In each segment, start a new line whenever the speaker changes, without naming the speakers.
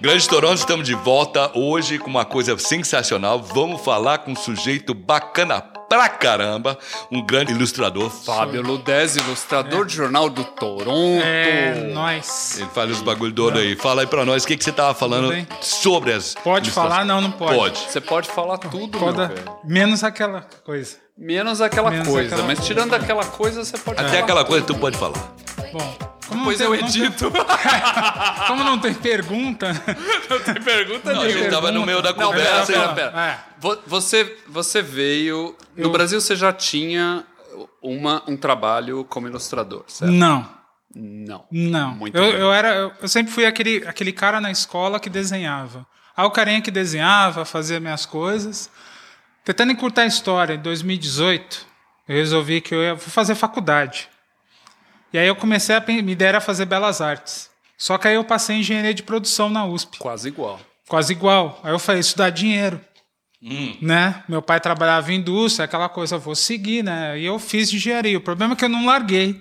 Grande Toronto, estamos de volta hoje com uma coisa sensacional. Vamos falar com um sujeito bacana pra caramba, um grande ilustrador.
Fábio Ludez, ilustrador de jornal do Toronto.
É, nós.
Ele fala os bagulho todo aí. Fala aí pra nós o que, que você tava falando sobre as.
Pode falar? Não, não pode.
Pode.
Você pode falar tudo,
Pode-
meu velho.
menos aquela coisa.
Menos aquela
Menos
coisa.
aquela
mas
coisa.
tirando aquela coisa, você pode
Até
falar.
aquela coisa tu pode falar.
Bom, como
Pois
não
eu
não tem-
edito.
como não tem pergunta,
Não tem pergunta
Não, a gente tava no meio da
Não, pera,
conversa.
pera, pera.
É.
Vo- Você, você veio. No
Eu-
Brasil você já tinha uma, um trabalho como ilustrador, certo?
não,
Não.
não.
Muito
eu,
bem.
eu era, eu, eu sempre fui aquele, aquele cara na escola que desenhava. Aí o carinha que desenhava, fazia minhas coisas. Tentando encurtar a história, em 2018, eu resolvi que eu ia fazer faculdade. E aí eu comecei a me ideia era fazer belas artes. Só que aí eu passei em engenharia de produção na USP.
Quase igual.
quase igual. Aí eu falei, isso dá dinheiro. Né? Meu pai trabalhava em indústria, aquela coisa, vou seguir, né? E eu fiz engenharia. O problema é que eu não larguei.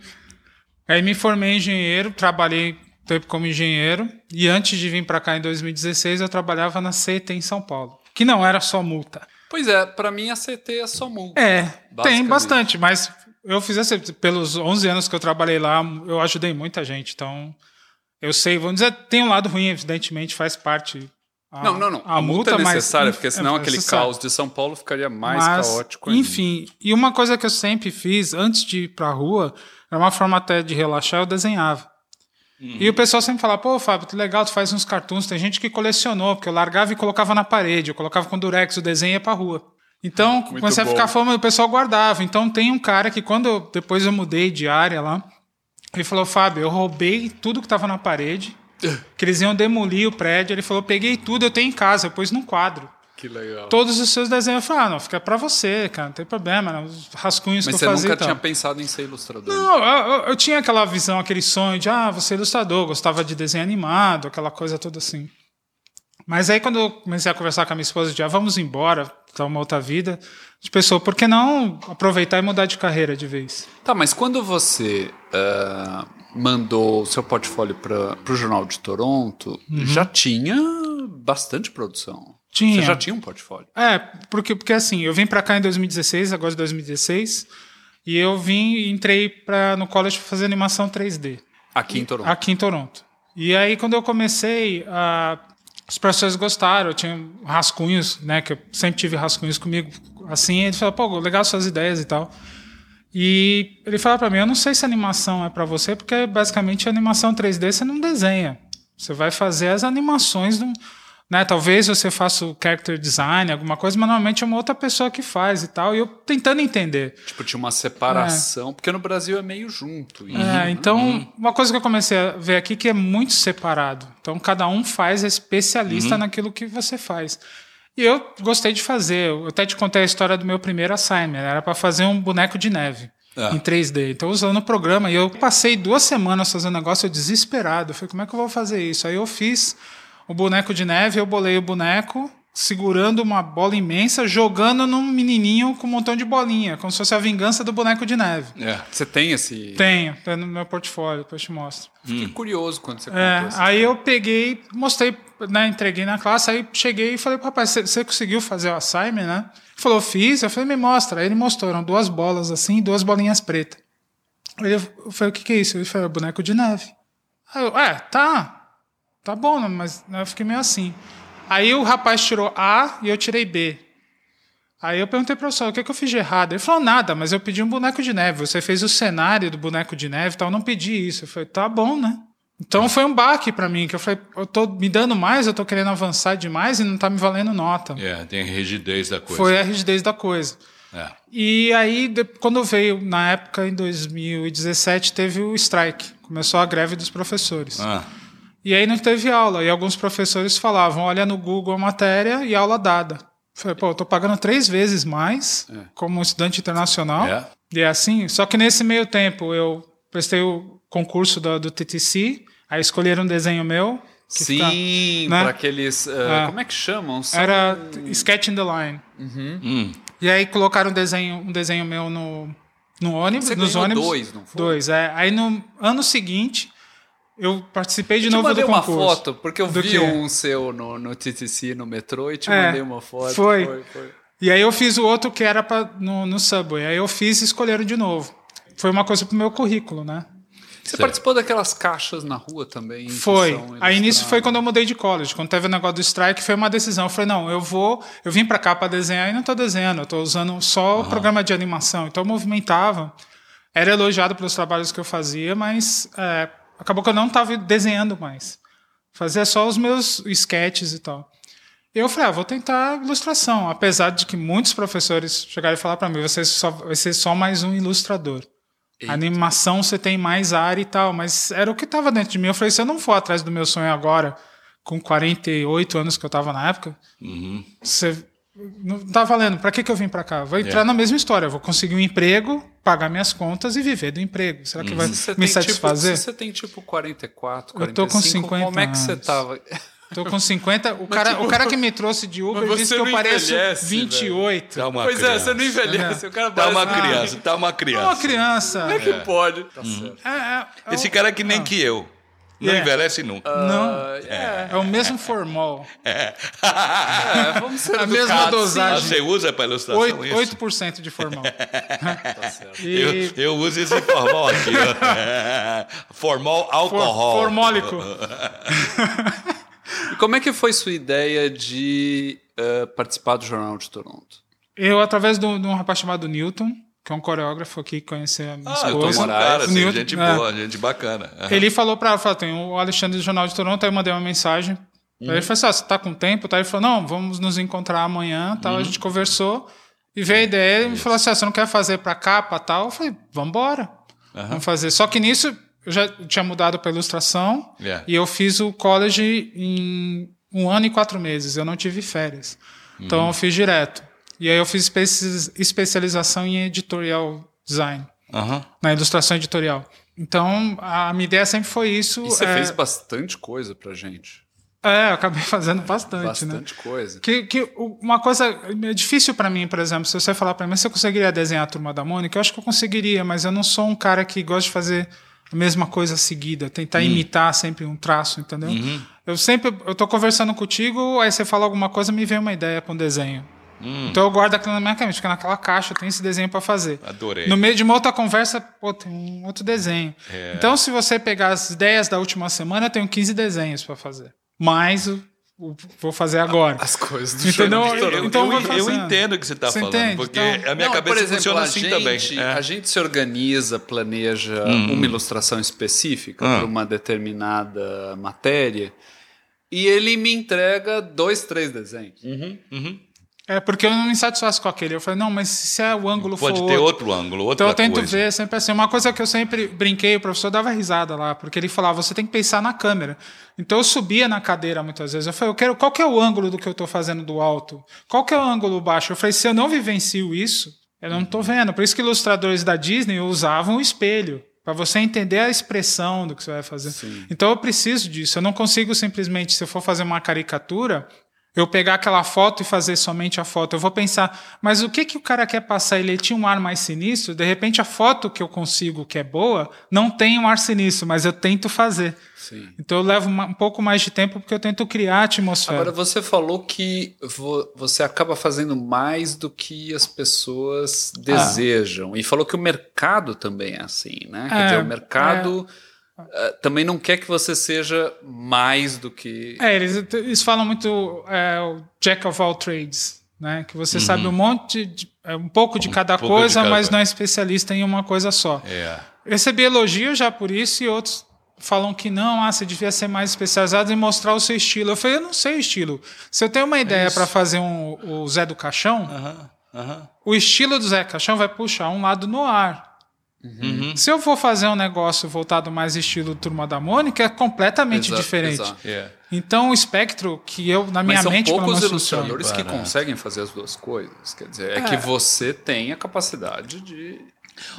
Aí me formei em engenheiro, trabalhei tempo como engenheiro. E antes de vir para cá em 2016, eu trabalhava na CET em São Paulo. Que não era só multa.
Pois é, pra mim a CT é só multa.
É, tem bastante, mas eu fiz assim, pelos 11 anos que eu trabalhei lá, eu ajudei muita gente. Então, eu sei, vamos dizer, tem um lado ruim, evidentemente, faz parte. a-
Não, não, não.
A, multa,
é
mas-
necessária, porque senão
é
aquele caos de São Paulo ficaria mais
Mas,
caótico ainda.
Enfim, e uma coisa que eu sempre fiz antes de ir pra rua, era uma forma até de relaxar, eu desenhava. E o pessoal sempre falava, pô, Fábio, que legal, tu faz uns cartoons. Tem gente que colecionou, porque eu largava e colocava na parede, eu colocava com durex, o desenho ia pra rua. Então, comecei a
bom.
ficar fama e o pessoal guardava. Então, tem um cara que quando eu, depois eu mudei de área lá, ele falou, Fábio, eu roubei tudo que tava na parede, que eles iam demolir o prédio. Ele falou, peguei tudo, eu tenho em casa, eu pus num quadro
Que legal.
todos os seus desenhos. Eu falei, ah, não, fica pra você, cara, não tem problema, né? os rascunhos
Mas
que
você
eu fazia.
nunca
e tal.
tinha pensado em ser ilustrador.
Não, eu, eu- tinha aquela visão, aquele sonho de, ah, você é ilustrador, gostava de desenho animado, aquela coisa toda assim. Mas aí quando eu comecei a conversar com a minha esposa de, ah, vamos embora, tá uma outra vida, a gente pensou, por que não aproveitar e mudar de carreira de vez?
Tá, mas quando você ah, mandou o seu portfólio para o Jornal de Toronto, já tinha bastante produção.
Tinha.
Você já tinha um portfólio.
É, porque, porque assim, eu vim pra cá em 2016, agora de 2016, e eu vim e entrei pra, no college pra fazer animação 3D.
Aqui em Toronto.
Aqui em Toronto. E aí, quando eu comecei, ah, os professores gostaram, eu tinha rascunhos, né? Que eu sempre tive rascunhos comigo, assim. Ele falou, pô, legal suas ideias e tal. E ele falou para mim, eu não sei se animação é para você, porque basicamente a animação 3D você não desenha. Você vai fazer as animações, do, né? Talvez você faça o character design, alguma coisa, mas normalmente é uma outra pessoa que faz e tal. E eu tentando entender.
Tipo, tinha uma separação, porque no Brasil é meio junto. E-
É, então, uma coisa que eu comecei a ver aqui que é muito separado. Então, cada um faz, é especialista naquilo que você faz. E eu gostei de fazer. Eu até te contei a história do meu primeiro assignment. Era para fazer um boneco de neve
Ah.
em 3D. Então, usando o programa. E eu passei duas semanas fazendo negócio eu desesperado. Eu falei, como é que eu vou fazer isso? Aí eu fiz o boneco de neve, eu bolei o boneco segurando uma bola imensa, jogando num menininho com um montão de bolinha, como se fosse a vingança do boneco de neve.
É.
Você tem esse.
Tenho, tem no meu portfólio, depois eu te mostro.
Fiquei curioso quando você contou
É, aí eu peguei, mostrei, né, entreguei na classe, aí cheguei e falei, rapaz, você- conseguiu fazer o assignment, né? Ele falou, fiz. Eu falei, me mostra. Aí ele mostrou, eram duas bolas assim, duas bolinhas pretas. Aí eu eu falei, o que que é isso? Ele falou, é boneco de neve. Aí eu, é, tá, tá bom, mas eu fiquei meio assim. Aí o rapaz tirou A e eu tirei B. Aí eu perguntei pro professor, o que, que eu fiz de errado? Ele falou, nada, mas eu pedi um boneco de neve. Você fez o cenário do boneco de neve e tal, eu não pedi isso. Eu falei, tá bom, né? Então foi um baque pra mim, que eu falei, eu tô me dando mais, eu tô querendo avançar demais e não tá me valendo nota.
É, tem a rigidez da coisa.
Foi a rigidez da coisa.
É.
E aí, quando veio, na época, em 2017, teve o strike. Começou a greve dos professores.
Ah,
E aí não teve aula. E alguns professores falavam: olha no Google a matéria e aula dada. Falei, pô, eu tô pagando três vezes mais como estudante internacional.
É.
E é assim. Só que nesse meio tempo eu prestei o concurso do, do TTC, aí escolheram um desenho meu. que
Sim,
fica- né?
para aqueles. ah,
É.
Como é que chamam? São-
Era Sketch in the Line.
hum,
E aí colocaram um desenho, um desenho meu no, No ônibus,
Você
nos ônibus.
dois, não foi?
Dois, é. Aí no ano seguinte, eu participei de
Eu
novo
mandei
do
uma
concurso.
foto, porque eu
Do
vi
quê?
um seu no, no TTC, no metrô, e te
É,
mandei uma foto.
foi.
foi, foi.
E aí eu fiz o outro que era pra, no, no Subway. Aí eu fiz e escolheram de novo. Foi uma coisa pro meu currículo, né?
Você
Certo.
participou daquelas caixas na rua também?
Foi. Aí nisso foi quando eu mudei de college. Quando teve o negócio do strike, foi uma decisão. Eu falei, não, eu vou. Eu vim pra cá pra desenhar e não tô desenhando. Eu tô usando só o programa de animação. Então eu movimentava. Era elogiado pelos trabalhos que eu fazia, mas é, acabou que eu não tava desenhando mais. Fazia só os meus sketches e tal. Eu falei, ah, vou tentar ilustração. Apesar de que muitos professores chegaram e falaram pra mim, você só, vai ser só mais um ilustrador.
Eita.
Animação você tem mais área e tal, mas era o que estava dentro de mim. Eu falei, se eu não for atrás do meu sonho agora, com 48 anos que eu estava na época,
Uhum.
você não tá valendo. Para que, que eu vim para cá? Vou entrar
É.
na mesma história. Vou conseguir um emprego, pagar minhas contas e viver do emprego. Será que vai
Se você
me
tem,
satisfazer?
Tipo, se você tem tipo 44, 45,
Eu tô com 50
como é que você tava?
Tô com 50. O cara,
tipo,
o cara que me trouxe de Uber disse que eu pareço
envelhece,
28.
Tá uma
pois
criança.
é, você não envelhece. O cara
Tá uma
um-
criança, tá uma
É
criança.
uma criança.
Como é que pode? Tá certo.
É, é, é
Esse
o-
cara é que nem que eu. Não
É.
envelhece nunca.
Não,
Ah, é.
é o mesmo formol.
É, vamos ser
A mesma
educados,
Ah,
dosagem.
você usa para ilustração
8%,
isso?
8% de formol.
Tá certo.
E
Eu, eu uso esse formal aqui. ó. Formal
for,
alcohol.
formólico.
E como é que foi sua ideia de eh, participar do Jornal de Toronto?
Eu, através de um de um rapaz chamado Newton, que é um coreógrafo aqui, que conheci a minha
Ah, eu tô
esposa.
um cara, assim,
Newton,
gente
é.
boa, gente bacana. Aham.
Ele falou pra ela, falou, tem o Alexandre do Jornal de Toronto, aí eu mandei uma mensagem. Aí
Uhum.
ele falou assim, ah, você tá com tempo? Tá? Ele falou, não, vamos nos encontrar amanhã, tal.
Uhum.
A gente conversou e veio a ideia, ele me falou assim, ah, você não quer fazer pra capa, tal? Eu falei, vambora, vamos fazer. Só que nisso, eu já tinha mudado pra ilustração
Yeah.
e eu fiz o college em um ano e quatro meses, eu não tive férias. Então
Uhum.
eu fiz direto. E aí eu fiz espe- especialização em editorial design
Aham.
na ilustração editorial. Então, a minha ideia sempre foi isso.
E você
é,
fez bastante coisa pra gente.
É, eu acabei fazendo bastante, né?
Bastante coisa.
Que, que uma coisa é difícil pra mim, por exemplo, se você falar pra mim, você conseguiria desenhar a turma da Mônica? Eu acho que eu conseguiria, mas eu não sou um cara que gosta de fazer a mesma coisa seguida, tentar imitar sempre um traço, entendeu? Eu sempre, eu tô conversando contigo, aí você fala alguma coisa, me vem uma ideia com desenho. Então eu guardo aquilo na minha cabeça, fica naquela caixa, eu tenho esse desenho pra fazer.
Adorei.
No meio de uma outra conversa, pô, tem um outro desenho.
É.
Então, se você pegar as ideias da última semana, eu tenho 15 desenhos pra fazer. Mais o, o vou fazer agora.
As coisas do
Entendeu?
De
Eu.
Então
eu, eu
fazendo.
entendo o que você está
Você
falando,
entende?
porque
Então-
a minha
Não,
cabeça
por exemplo,
funciona
a
assim
gente,
também. É.
A gente se organiza, planeja uma ilustração específica
Ah.
para uma determinada matéria e ele me entrega dois, três desenhos.
É porque eu não me satisfaço com aquele. Eu falei, não, mas se é o ângulo
Pode
for
ter
outro.
outro ângulo, outra
Então eu tento
coisa.
ver sempre assim. Uma coisa que eu sempre brinquei, o professor dava risada lá, porque ele falava, você tem que pensar na câmera. Então eu subia na cadeira muitas vezes. Eu falei, eu quero, qual que é o ângulo do que eu estou fazendo do alto? Qual que é o ângulo baixo? Eu falei, se eu não vivencio isso, eu não estou vendo. Por isso que ilustradores da Disney usavam o espelho. Para você entender a expressão do que você vai fazer. Então eu preciso disso. Eu não consigo simplesmente, se eu for fazer uma caricatura, eu pegar aquela foto e fazer somente a foto. Eu vou pensar, mas o que, que o cara quer passar? Ele tinha um ar mais sinistro? De repente, a foto que eu consigo, que é boa, não tem um ar sinistro, mas eu tento fazer.
Sim.
Então eu levo um pouco mais de tempo porque eu tento criar a atmosfera.
Agora, você falou que vo- você acaba fazendo mais do que as pessoas
Ah.
desejam. E falou que o mercado também é assim, né? Quer
É,
dizer, o mercado eh, também não quer que você seja mais do que.
É, eles, eles falam muito é, o jack of all trades, né? Que você sabe um monte, de, é, um pouco de cada
Uhum. pouco de
coisa,
cada
mas não é especialista em uma coisa só.
É.
Recebi elogio já por isso e outros falam que não, ah, você devia ser mais especializado em mostrar o seu estilo. Eu falei, eu não sei o estilo. Se eu tenho uma ideia para fazer um, o Zé do Caixão,
Aham, aham.
o estilo do Zé Caixão vai puxar um lado no ar.
Uhum.
Se eu for fazer um negócio voltado mais estilo Turma da Mônica, é completamente
Exato,
diferente.
exato.
É.
Então o espectro que eu, na minha
Mas são
mente, pelo
poucos ilustradores que conseguem fazer as duas coisas. Quer dizer, é, que você tem a capacidade de.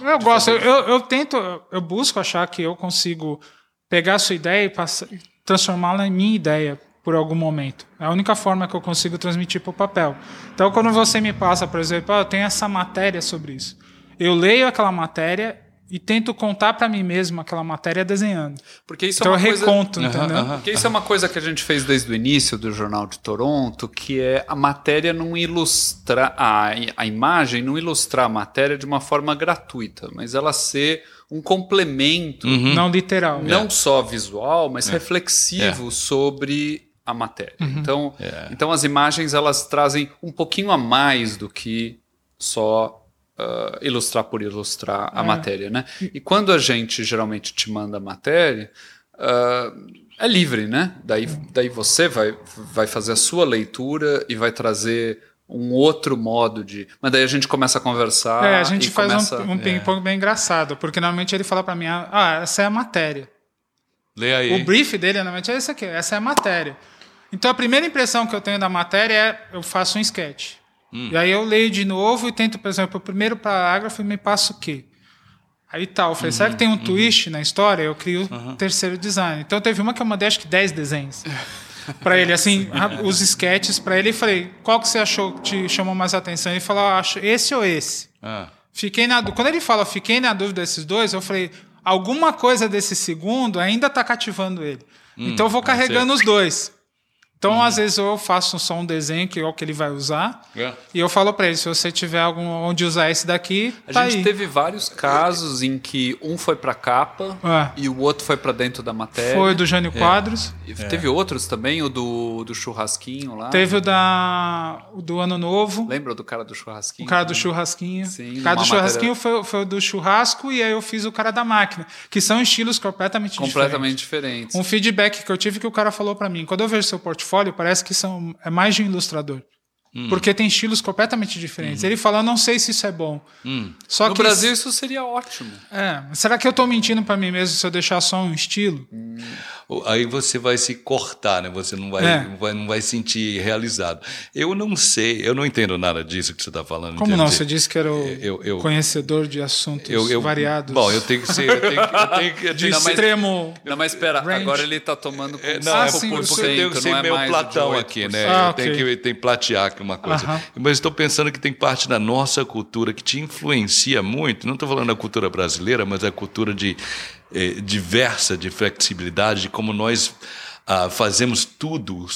Eu gosto, eu, eu, eu tento, eu busco achar que eu consigo pegar a sua ideia e passar- transformá-la em minha ideia por algum momento. É a única forma que eu consigo transmitir para o papel. Então, quando você me passa, por exemplo, ah, eu tenho essa matéria sobre isso, Eu leio aquela matéria e tento contar para mim mesmo aquela matéria desenhando.
Porque isso
Então
é
eu
uma coisa...
reconto,
Aham,
entendeu?
aham.
Porque isso é uma coisa que a gente fez desde o início do Jornal de Toronto, que é a matéria não ilustrar, a, a imagem não ilustrar a matéria de uma forma gratuita, mas ela ser um complemento,
Uhum.
Não literal.
não só visual, mas reflexivo sobre a matéria. Então, então as imagens elas trazem um pouquinho a mais do que só ah, ilustrar por ilustrar a matéria, né? E quando a gente geralmente te manda a matéria, ah, é livre, né? Daí, daí você vai, vai fazer a sua leitura e vai trazer um outro modo de. Mas daí a gente começa a conversar.
É, a gente
e
faz
começa...
um, um ping-pong bem engraçado, porque normalmente ele fala para mim, ah, essa é a matéria.
Lê aí.
O brief dele normalmente é esse aqui, essa é a matéria. Então a primeira impressão que eu tenho da matéria é eu faço um sketch.
Hum.
E aí eu leio de novo e tento, por exemplo, o primeiro parágrafo e me passo o quê? Aí tal, eu falei, será que tem um
Uhum.
twist na história? Eu crio o terceiro design. Então teve uma que eu mandei acho que 10 desenhos. Pra ele, assim, os sketches pra ele e falei, qual que você achou que te chamou mais atenção? Ele falou, "Ah, acho esse ou esse.
Ah.
Fiquei na Quando ele fala fiquei na dúvida desses dois, eu falei, alguma coisa desse segundo ainda tá cativando ele. então eu vou carregando os dois. Então, às vezes, eu faço só um desenho, que é o que ele vai usar,
É.
e eu falo pra ele, se você tiver algum onde usar esse daqui,
A
tá
gente
aí.
teve vários casos em que um foi pra capa
É.
e o outro foi pra dentro da matéria.
Foi o do Jânio Quadros,
E Teve outros também, o do, do churrasquinho lá.
teve o da, o do Ano Novo,
Lembra do cara do churrasquinho?
o cara do churrasquinho.
Sim,
o cara do churrasquinho foi, foi o do churrasco, e aí eu fiz o cara da máquina, que são estilos completamente,
Completamente
diferentes.
diferentes.
Um feedback que eu tive que o cara falou pra mim, quando eu vejo seu portfólio, parece que são, é mais de um ilustrador.
Hum.
Porque tem estilos completamente diferentes. Ele fala, eu não sei se isso é bom. Só
Uhum. No
que
Brasil isso seria ótimo.
É, será que eu tô mentindo pra mim mesmo se eu deixar só um estilo?
Aí você vai se cortar, né? Você não vai,
É.
não vai, não vai sentir realizado. Eu não sei, eu não entendo nada disso que você está falando.
Como não? Você disse que era o
eu- eu-
conhecedor de assuntos
eu, eu,
variados.
Bom, eu tenho que ser. Eu tenho que, eu tenho que
de
Não, mas-
extremo.
Não, mas espera,
Range.
agora ele tá tomando
É, não,
Ah,
é
sim,
porque,
o
porque eu tenho que ser
é
meio Platão
8%.
aqui, né?
Ah,
eu tenho
ok.
que tem que platear aqui uma coisa.
Aham.
Mas estou pensando que tem parte da nossa cultura que te influencia muito. Não estou falando da cultura brasileira, mas a cultura de eh, diversa, de flexibilidade, de como nós ah, fazemos tudo,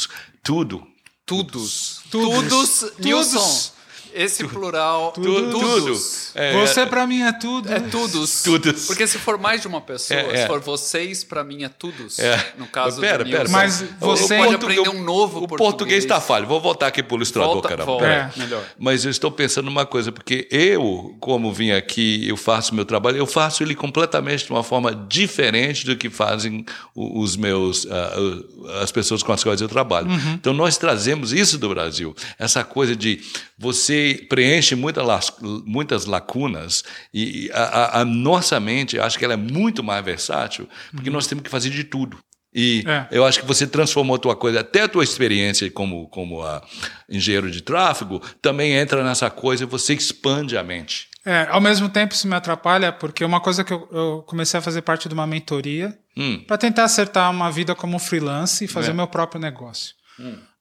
tudo.
Tudos.
Tudos.
Tudos. Nilson. Esse plural.
Tudo.
Tudos.
É,
Você pra mim é tudo.
É tudos.
Tudos.
Porque se for mais de uma pessoa,
É, é.
se for vocês, pra mim é tudos.
É.
No caso
Mas pera,
do
pera,
Nilson.
Mas
O-
você-
o
pode
português-
aprender um novo
O português está falho. Vou voltar aqui para o ilustrador,
Volta,
caramba.
volta.
É.
Melhor.
Mas eu estou pensando numa coisa, porque eu, como vim aqui, eu faço meu trabalho, eu faço ele completamente de uma forma diferente do que fazem o- os meus, ah, as pessoas com as quais eu trabalho. Então nós trazemos isso do Brasil, essa coisa de você preenche muita las- muitas lacunas e a, a- nossa mente, acho que ela é muito mais versátil, porque nós temos que fazer de tudo. E
É.
eu acho que você transformou a tua coisa, até a tua experiência como, como a engenheiro de tráfego, também entra nessa coisa e você expande a mente.
É, ao mesmo tempo isso me atrapalha, porque uma coisa que eu, eu comecei a fazer parte de uma mentoria
Hum.
para tentar acertar uma vida como freelance e fazer
É.
meu próprio negócio.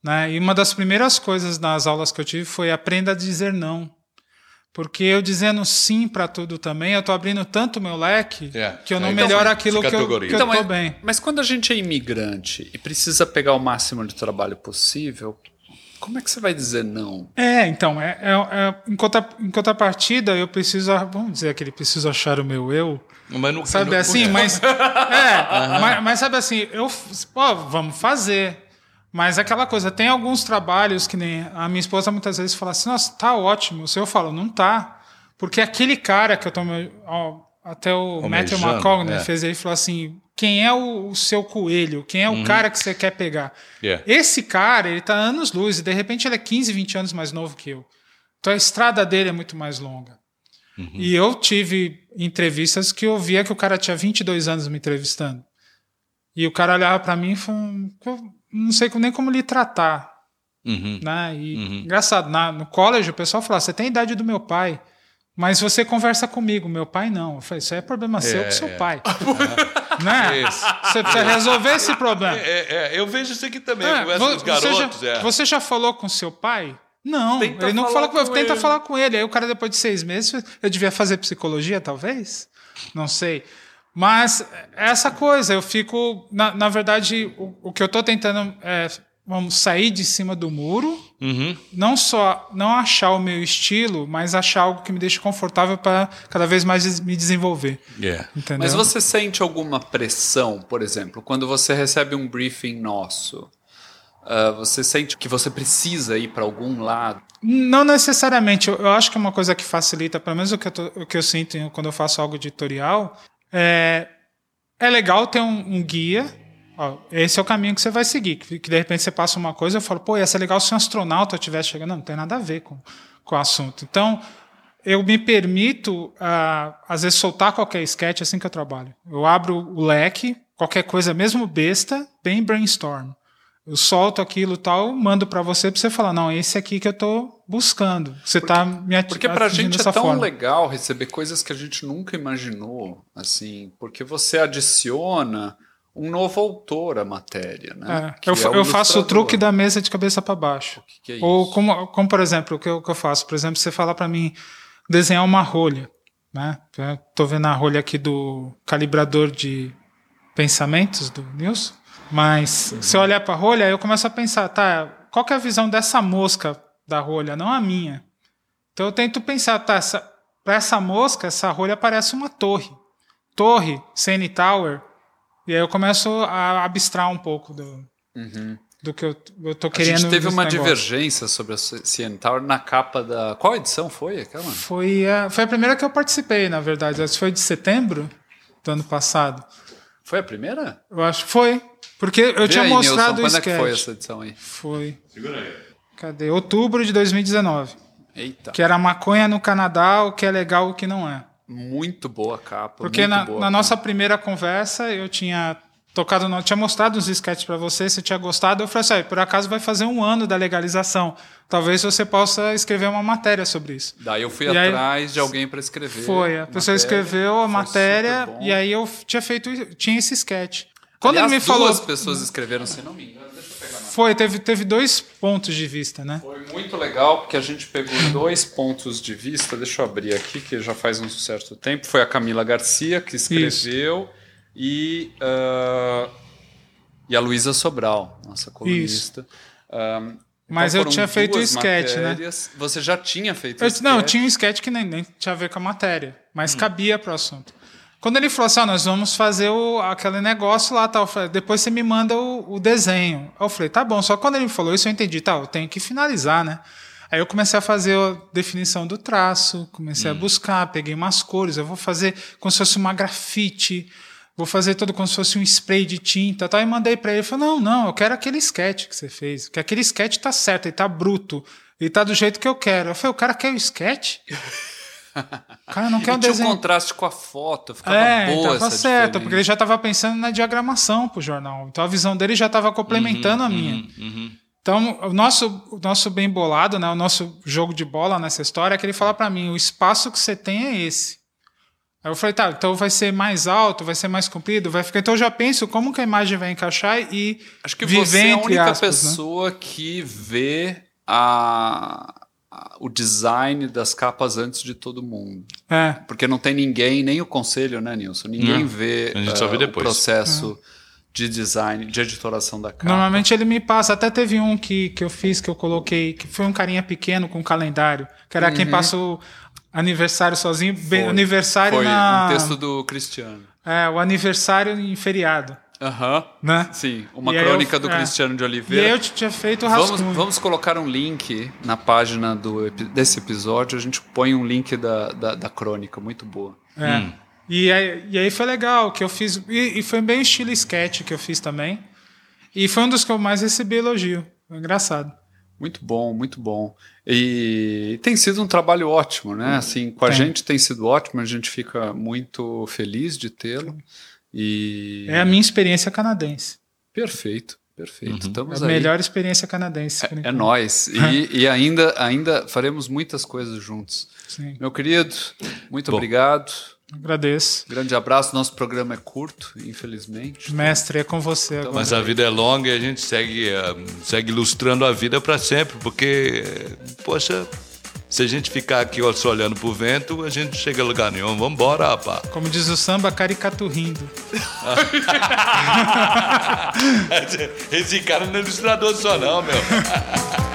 Né? E uma das primeiras coisas nas aulas que eu tive foi aprenda a dizer não. Porque eu dizendo sim para tudo também, eu tô abrindo tanto meu leque
É.
que eu não
Aí
melhoro
então,
aquilo que eu, que eu
Então,
tô
mas,
bem.
mas quando a gente é imigrante e precisa pegar o máximo de trabalho possível, como é que você vai dizer não?
É, então, é, é, é, em, contra, em contrapartida, eu preciso, vamos dizer que ele precisa achar o meu eu,
Mas no,
Sabe
no-
assim, mas. É, mas, mas sabe assim, eu. Pô, vamos fazer. Mas aquela coisa, tem alguns trabalhos que nem. A minha esposa muitas vezes fala assim: nossa, tá ótimo. Se eu falo, não tá. Porque aquele cara que eu tô. ó, até o Matthew McCogney
é.
fez aí falou assim: quem é o, o seu coelho? Quem é o cara que você quer pegar?
Yeah.
Esse cara, ele tá anos luz e de repente ele é 15, 20 anos mais novo que eu. Então a estrada dele é muito mais longa. E eu tive entrevistas que eu via que o cara tinha 22 anos me entrevistando. E o cara olhava para mim e falava, eu não sei nem como lhe tratar.
Uhum.
Né? E, Engraçado, na, no college o pessoal falava, você tem a idade do meu pai, mas você conversa comigo, meu pai não. Eu falei, isso aí é problema seu com seu
é.
pai. né?
Isso.
Você precisa resolver esse problema.
É, é, eu vejo isso aqui também,
É,
eu com os
vo- você,
garotos.
já,
é.
você já falou com seu pai? Não, tenta ele não fala com, com tenta ele. falar com ele. Aí o cara, depois de seis meses, eu devia fazer psicologia, talvez? Não sei. Mas é essa coisa, eu fico. Na, na verdade, o, o que eu estou tentando é vamos sair de cima do muro, uhum. não só não achar o meu estilo, mas achar algo que me deixe confortável para cada vez mais me desenvolver.
Yeah.
Mas você sente alguma pressão, por exemplo, quando você recebe um briefing nosso? Uh, você sente que você precisa ir para algum lado?
Não necessariamente. Eu, eu, acho que é uma coisa que facilita, pelo menos o que eu, tô, o que eu sinto quando eu faço algo editorial, é, é legal ter um, um guia Ó, esse é o caminho que você vai seguir. Que, que, de repente você passa uma coisa, eu falo, pô, ia ser legal se um astronauta tivesse chegando. Não, não tem nada a ver com, com o assunto. Então, eu me permito, uh, às vezes, soltar qualquer sketch assim que eu trabalho. Eu abro o leque, qualquer coisa, mesmo besta, bem brainstorm. Eu solto aquilo tal, mando para você para você falar, não, esse aqui que eu estou buscando. Você está me
atividade. Porque para a gente é tão forma. legal receber coisas que a gente nunca imaginou, assim, porque você adiciona um novo autor à matéria. Né?
É, eu, é eu faço o truque da mesa de cabeça para baixo.
Que, que é
Ou como, como, por exemplo, o que eu, que eu faço? Por exemplo, você fala para mim desenhar uma rolha. Né? Estou vendo a rolha aqui do calibrador de pensamentos do Nilson. Mas uhum. se eu olhar para a rolha, eu começo a pensar, tá, qual é a visão dessa mosca da rolha, não a minha. Então eu tento pensar, tá, para essa mosca, essa rolha parece uma torre. Torre, CN Tower, e aí eu começo a abstrar um pouco do, uhum. do que eu, eu tô querendo. A
gente teve uma negócio. divergência sobre a CN Tower na capa da. Qual edição foi aquela?
Foi a, foi a primeira que eu participei, na verdade. Essa foi de setembro do ano passado.
Foi a primeira?
Eu acho que foi. Porque eu Vê tinha aí, mostrado
Nilson,
o sketch.
Quando é que foi essa edição aí?
Foi.
Segura aí.
Cadê? Outubro de 2019.
Eita.
Que era maconha no Canadá, o que é legal o que não é.
Muito boa capa.
Porque na,
boa,
na nossa primeira conversa eu tinha tocado, no, tinha mostrado uns sketches para você, você tinha gostado. Eu falei assim: por acaso vai fazer um ano da legalização. Talvez você possa escrever uma matéria sobre isso.
Daí eu fui e atrás aí, de alguém para escrever.
Foi, a pessoa escreveu a matéria e aí eu tinha feito, tinha esse sketch. Quando
Aliás,
ele me
duas
falou.
duas pessoas escreveram, se não me engano.
Foi, teve, teve dois pontos de vista, né?
Foi muito legal, porque a gente pegou dois pontos de vista. Deixa eu abrir aqui, que já faz um certo tempo. Foi a Camila Garcia que escreveu e, uh, e a Luísa Sobral, nossa colunista. Um,
mas então eu tinha feito o sketch, né?
Você já tinha feito
eu, sketch? Não, eu tinha um sketch que nem, nem tinha a ver com a matéria, mas hum. cabia para o assunto. Quando ele falou assim, ah, nós vamos fazer o, aquele negócio lá, tal, falei, depois você me manda o, o, desenho. Eu falei, tá bom. Só quando ele me falou isso, eu entendi, tá, eu tenho que finalizar, né? Aí eu comecei a fazer a definição do traço, comecei hum. a buscar, peguei umas cores, eu vou fazer como se fosse uma grafite, vou fazer tudo como se fosse um spray de tinta, tal, e mandei para ele, ele falou, não, não, eu quero aquele sketch que você fez, que aquele sketch tá certo, ele tá bruto, ele tá do jeito que eu quero. Eu falei, o cara quer o sketch?
Cara, não quer um desenho. Tinha um contraste com a foto, ficava
é,
boa
tava certo, porque ele já estava pensando na diagramação pro jornal. Então a visão dele já estava complementando uhum, a minha. Uhum, uhum. Então, o nosso, o nosso bem bolado, né, o nosso jogo de bola nessa história é que ele fala para mim: o espaço que você tem é esse. Aí eu falei, tá, então vai ser mais alto, vai ser mais comprido, vai ficar. Então eu já penso como que a imagem vai encaixar e.
Acho que viver você é a única aspas, né? pessoa né? que vê a, o design das capas antes de todo mundo.
É.
Porque não tem ninguém, nem o conselho, né, Nilson? Ninguém vê uh, o processo é. de design, de editoração da capa.
Normalmente ele me passa. Até teve um que, que eu fiz, que eu coloquei, que foi um carinha pequeno com um calendário, que era uhum. quem passa o aniversário sozinho. Foi. Aniversário
foi
na...
um texto do Cristiano.
É, o aniversário em feriado.
Aham. Uhum.
Né?
Sim, uma e crônica eu, do é. Cristiano de Oliveira.
E aí eu tinha feito o rascunho.
Vamos, vamos colocar um link na página do, desse episódio, a gente põe um link da, da, da crônica, muito boa.
É. Hum. E, aí, e aí foi legal, que eu fiz. E, e, foi bem estilo sketch que eu fiz também. E foi um dos que eu mais recebi elogio. Foi engraçado.
Muito bom, muito bom. E tem sido um trabalho ótimo, né? Assim, com a tem. gente tem sido ótimo, a gente fica muito feliz de tê-lo. E...
É a minha experiência canadense.
Perfeito, perfeito. Uhum.
Estamos a aí. melhor experiência canadense.
É, é nós. E, e, ainda, ainda faremos muitas coisas juntos. Sim. Meu querido, muito Bom. obrigado.
Agradeço.
Grande abraço. Nosso programa é curto, infelizmente.
Mestre, é com você então, agora.
Mas a vida é longa e a gente segue, uh, segue ilustrando a vida para sempre, porque, poxa, se a gente ficar aqui só olhando pro vento, a gente não chega a lugar nenhum. Vamos embora, rapaz.
Como diz o samba, rindo.
Esse cara não é ilustrador só não, meu.